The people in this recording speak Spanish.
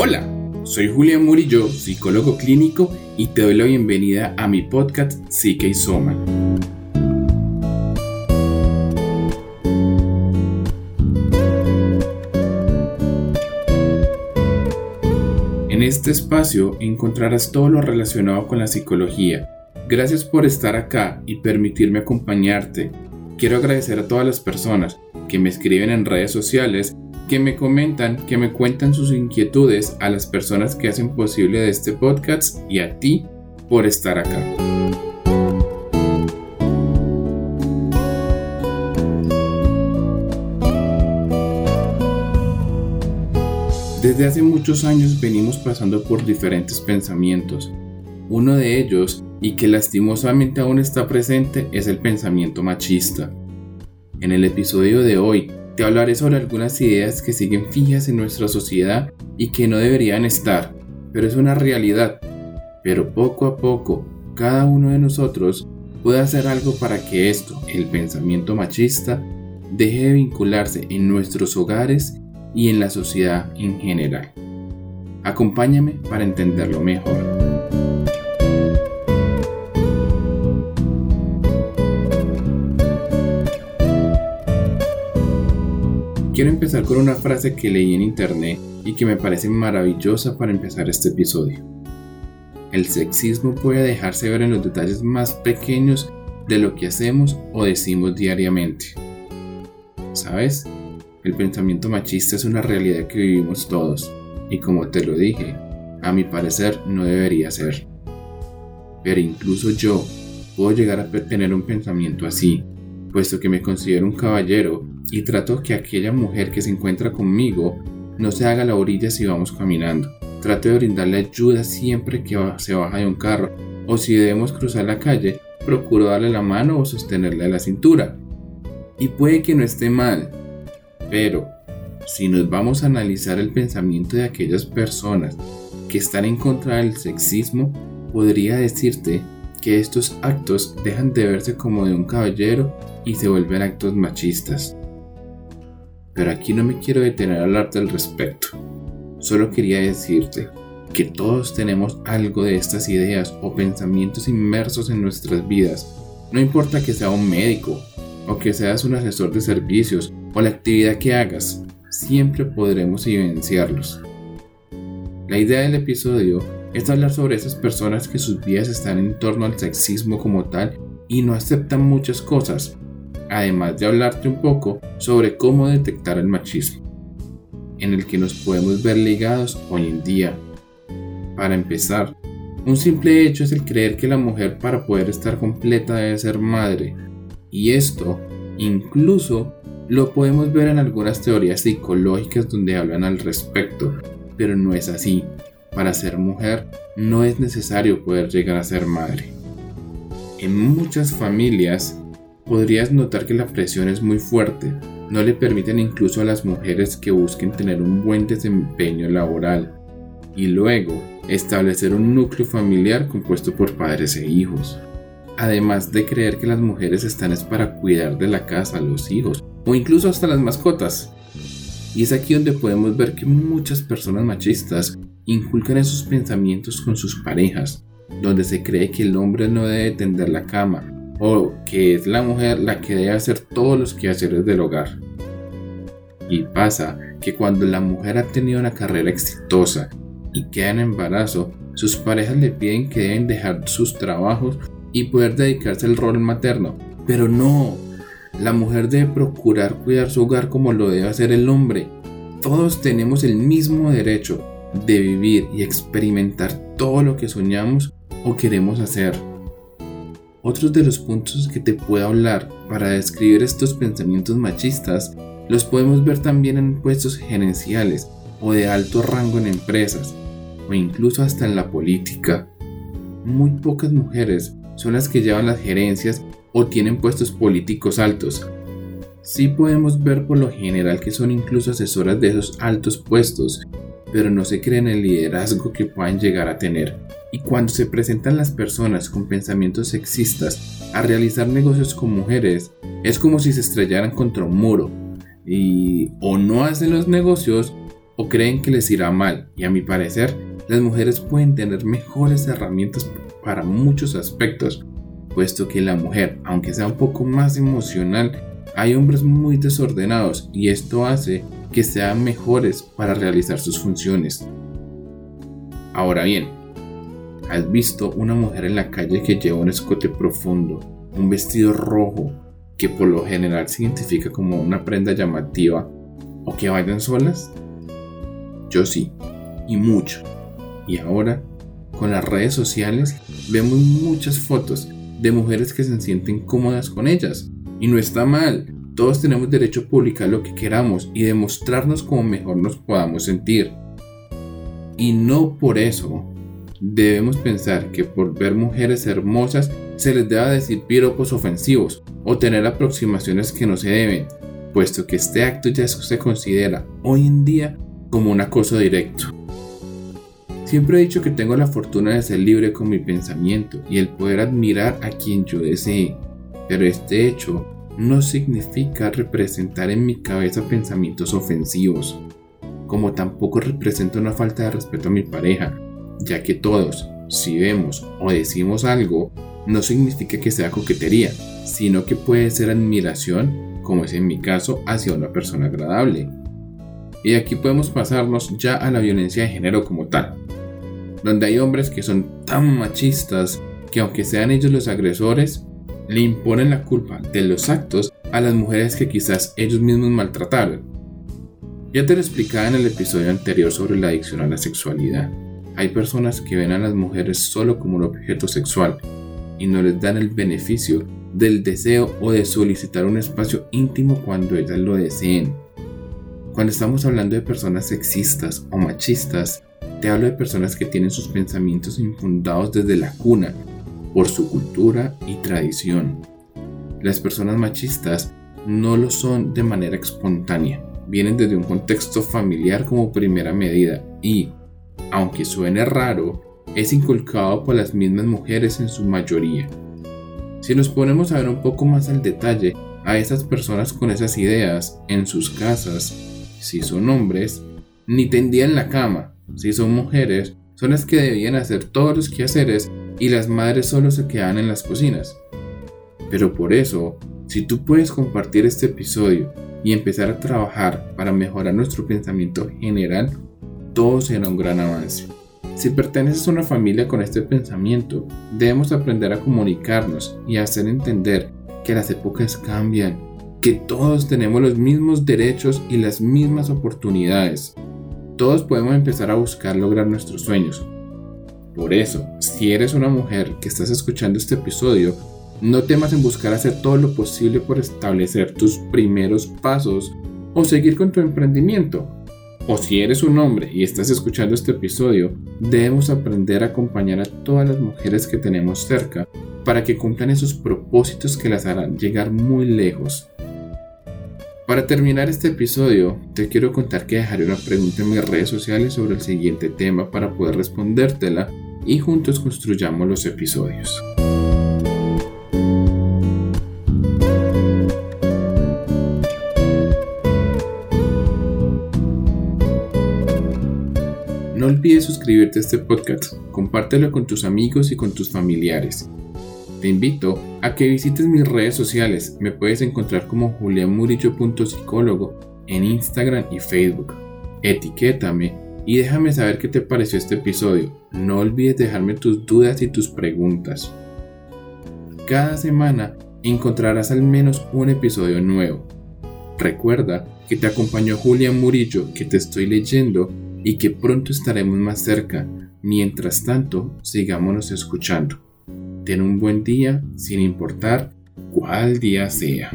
Hola, soy Julián Murillo, psicólogo clínico, y te doy la bienvenida a mi podcast Psique y Soma. En este espacio encontrarás todo lo relacionado con la psicología. Gracias por estar acá y permitirme acompañarte. Quiero agradecer a todas las personas que me escriben en redes sociales, que me comentan, que me cuentan sus inquietudes a las personas que hacen posible este podcast y a ti por estar acá. Desde hace muchos años venimos pasando por diferentes pensamientos. Uno de ellos, y que lastimosamente aún está presente, es el pensamiento machista. En el episodio de hoy te hablaré sobre algunas ideas que siguen fijas en nuestra sociedad y que no deberían estar, pero es una realidad. Pero poco a poco, cada uno de nosotros puede hacer algo para que esto, el pensamiento machista, deje de vincularse en nuestros hogares y en la sociedad en general. Acompáñame para entenderlo mejor. Quiero empezar con una frase que leí en internet y que me parece maravillosa para empezar este episodio. El sexismo puede dejarse ver en los detalles más pequeños de lo que hacemos o decimos diariamente. ¿Sabes? El pensamiento machista es una realidad que vivimos todos y como te lo dije, a mi parecer no debería ser. Pero incluso yo puedo llegar a tener un pensamiento así, puesto que me considero un caballero y trato que aquella mujer que se encuentra conmigo no se haga la orilla si vamos caminando. Trato de brindarle ayuda siempre que se baja de un carro o si debemos cruzar la calle, procuro darle la mano o sostenerle la cintura. Y puede que no esté mal, pero si nos vamos a analizar el pensamiento de aquellas personas que están en contra del sexismo, podría decirte que estos actos dejan de verse como de un caballero y se vuelven actos machistas. Pero aquí no me quiero detener a hablarte al respecto. Solo quería decirte que todos tenemos algo de estas ideas o pensamientos inmersos en nuestras vidas. No importa que sea un médico o que seas un asesor de servicios o la actividad que hagas, siempre podremos evidenciarlos. La idea del episodio es hablar sobre esas personas que sus vidas están en torno al sexismo como tal y no aceptan muchas cosas, además de hablarte un poco sobre cómo detectar el machismo, en el que nos podemos ver ligados hoy en día. Para empezar, un simple hecho es el creer que la mujer para poder estar completa debe ser madre, y esto incluso lo podemos ver en algunas teorías psicológicas donde hablan al respecto, pero no es así. Para ser mujer no es necesario poder llegar a ser madre. En muchas familias podrías notar que la presión es muy fuerte. No le permiten incluso a las mujeres que busquen tener un buen desempeño laboral y luego establecer un núcleo familiar compuesto por padres e hijos. Además de creer que las mujeres están es para cuidar de la casa, los hijos o incluso hasta las mascotas. Y es aquí donde podemos ver que muchas personas machistas inculcan esos pensamientos con sus parejas, donde se cree que el hombre no debe tender la cama o que es la mujer la que debe hacer todos los quehaceres del hogar. Y pasa que cuando la mujer ha tenido una carrera exitosa y queda en embarazo, sus parejas le piden que deben dejar sus trabajos y poder dedicarse al rol materno. Pero no, la mujer debe procurar cuidar su hogar como lo debe hacer el hombre. Todos tenemos el mismo derecho de vivir y experimentar todo lo que soñamos o queremos hacer. Otros de los puntos que te puedo hablar para describir estos pensamientos machistas los podemos ver también en puestos gerenciales o de alto rango en empresas o incluso hasta en la política. Muy pocas mujeres son las que llevan las gerencias o tienen puestos políticos altos. Sí podemos ver por lo general que son incluso asesoras de esos altos puestos, pero no se creen el liderazgo que puedan llegar a tener. Y cuando se presentan las personas con pensamientos sexistas a realizar negocios con mujeres, es como si se estrellaran contra un muro. Y o no hacen los negocios o creen que les irá mal y a mi parecer las mujeres pueden tener mejores herramientas para muchos aspectos, puesto que la mujer, aunque sea un poco más emocional, hay hombres muy desordenados y esto hace que sean mejores para realizar sus funciones. Ahora bien, ¿has visto una mujer en la calle que lleva un escote profundo, un vestido rojo, que por lo general se identifica como una prenda llamativa, o que vayan solas? Yo sí, y mucho. Y ahora, con las redes sociales, vemos muchas fotos de mujeres que se sienten cómodas con ellas. Y no está mal, todos tenemos derecho a publicar lo que queramos y demostrarnos como mejor nos podamos sentir. Y no por eso debemos pensar que por ver mujeres hermosas se les deba decir piropos ofensivos o tener aproximaciones que no se deben, puesto que este acto ya se considera hoy en día como un acoso directo. Siempre he dicho que tengo la fortuna de ser libre con mi pensamiento y el poder admirar a quien yo desee, pero este hecho no significa representar en mi cabeza pensamientos ofensivos, como tampoco representa una falta de respeto a mi pareja, ya que todos, si vemos o decimos algo, no significa que sea coquetería, sino que puede ser admiración, como es en mi caso, hacia una persona agradable. Y aquí podemos pasarnos ya a la violencia de género como tal, donde hay hombres que son tan machistas que aunque sean ellos los agresores, le imponen la culpa de los actos a las mujeres que quizás ellos mismos maltrataron. Ya te lo explicaba en el episodio anterior sobre la adicción a la sexualidad. Hay personas que ven a las mujeres solo como un objeto sexual y no les dan el beneficio del deseo o de solicitar un espacio íntimo cuando ellas lo deseen. Cuando estamos hablando de personas sexistas o machistas, te hablo de personas que tienen sus pensamientos infundados desde la cuna por su cultura y tradición. Las personas machistas no lo son de manera espontánea, vienen desde un contexto familiar como primera medida y, aunque suene raro, es inculcado por las mismas mujeres en su mayoría. Si nos ponemos a ver un poco más al detalle a esas personas con esas ideas en sus casas, si son hombres, ni tendían la cama, si son mujeres, son las que debían hacer todos los quehaceres y las madres solo se quedan en las cocinas. Pero por eso, si tú puedes compartir este episodio y empezar a trabajar para mejorar nuestro pensamiento general, todo será un gran avance. Si perteneces a una familia con este pensamiento, debemos aprender a comunicarnos y hacer entender que las épocas cambian, que todos tenemos los mismos derechos y las mismas oportunidades. Todos podemos empezar a buscar lograr nuestros sueños. Por eso, si eres una mujer que estás escuchando este episodio, no temas en buscar hacer todo lo posible por establecer tus primeros pasos o seguir con tu emprendimiento. O si eres un hombre y estás escuchando este episodio, debemos aprender a acompañar a todas las mujeres que tenemos cerca para que cumplan esos propósitos que las harán llegar muy lejos. Para terminar este episodio, te quiero contar que dejaré una pregunta en mis redes sociales sobre el siguiente tema para poder respondértela y juntos construyamos los episodios. No olvides suscribirte a este podcast, compártelo con tus amigos y con tus familiares. Te invito a que visites mis redes sociales, me puedes encontrar como julianmurillo.psicólogo en Instagram y Facebook. Etiquétame y déjame saber qué te pareció este episodio. No olvides dejarme tus dudas y tus preguntas. Cada semana encontrarás al menos un episodio nuevo. Recuerda que te acompañó Julián Murillo, que te estoy leyendo y que pronto estaremos más cerca. Mientras tanto, sigámonos escuchando. Ten un buen día sin importar cuál día sea.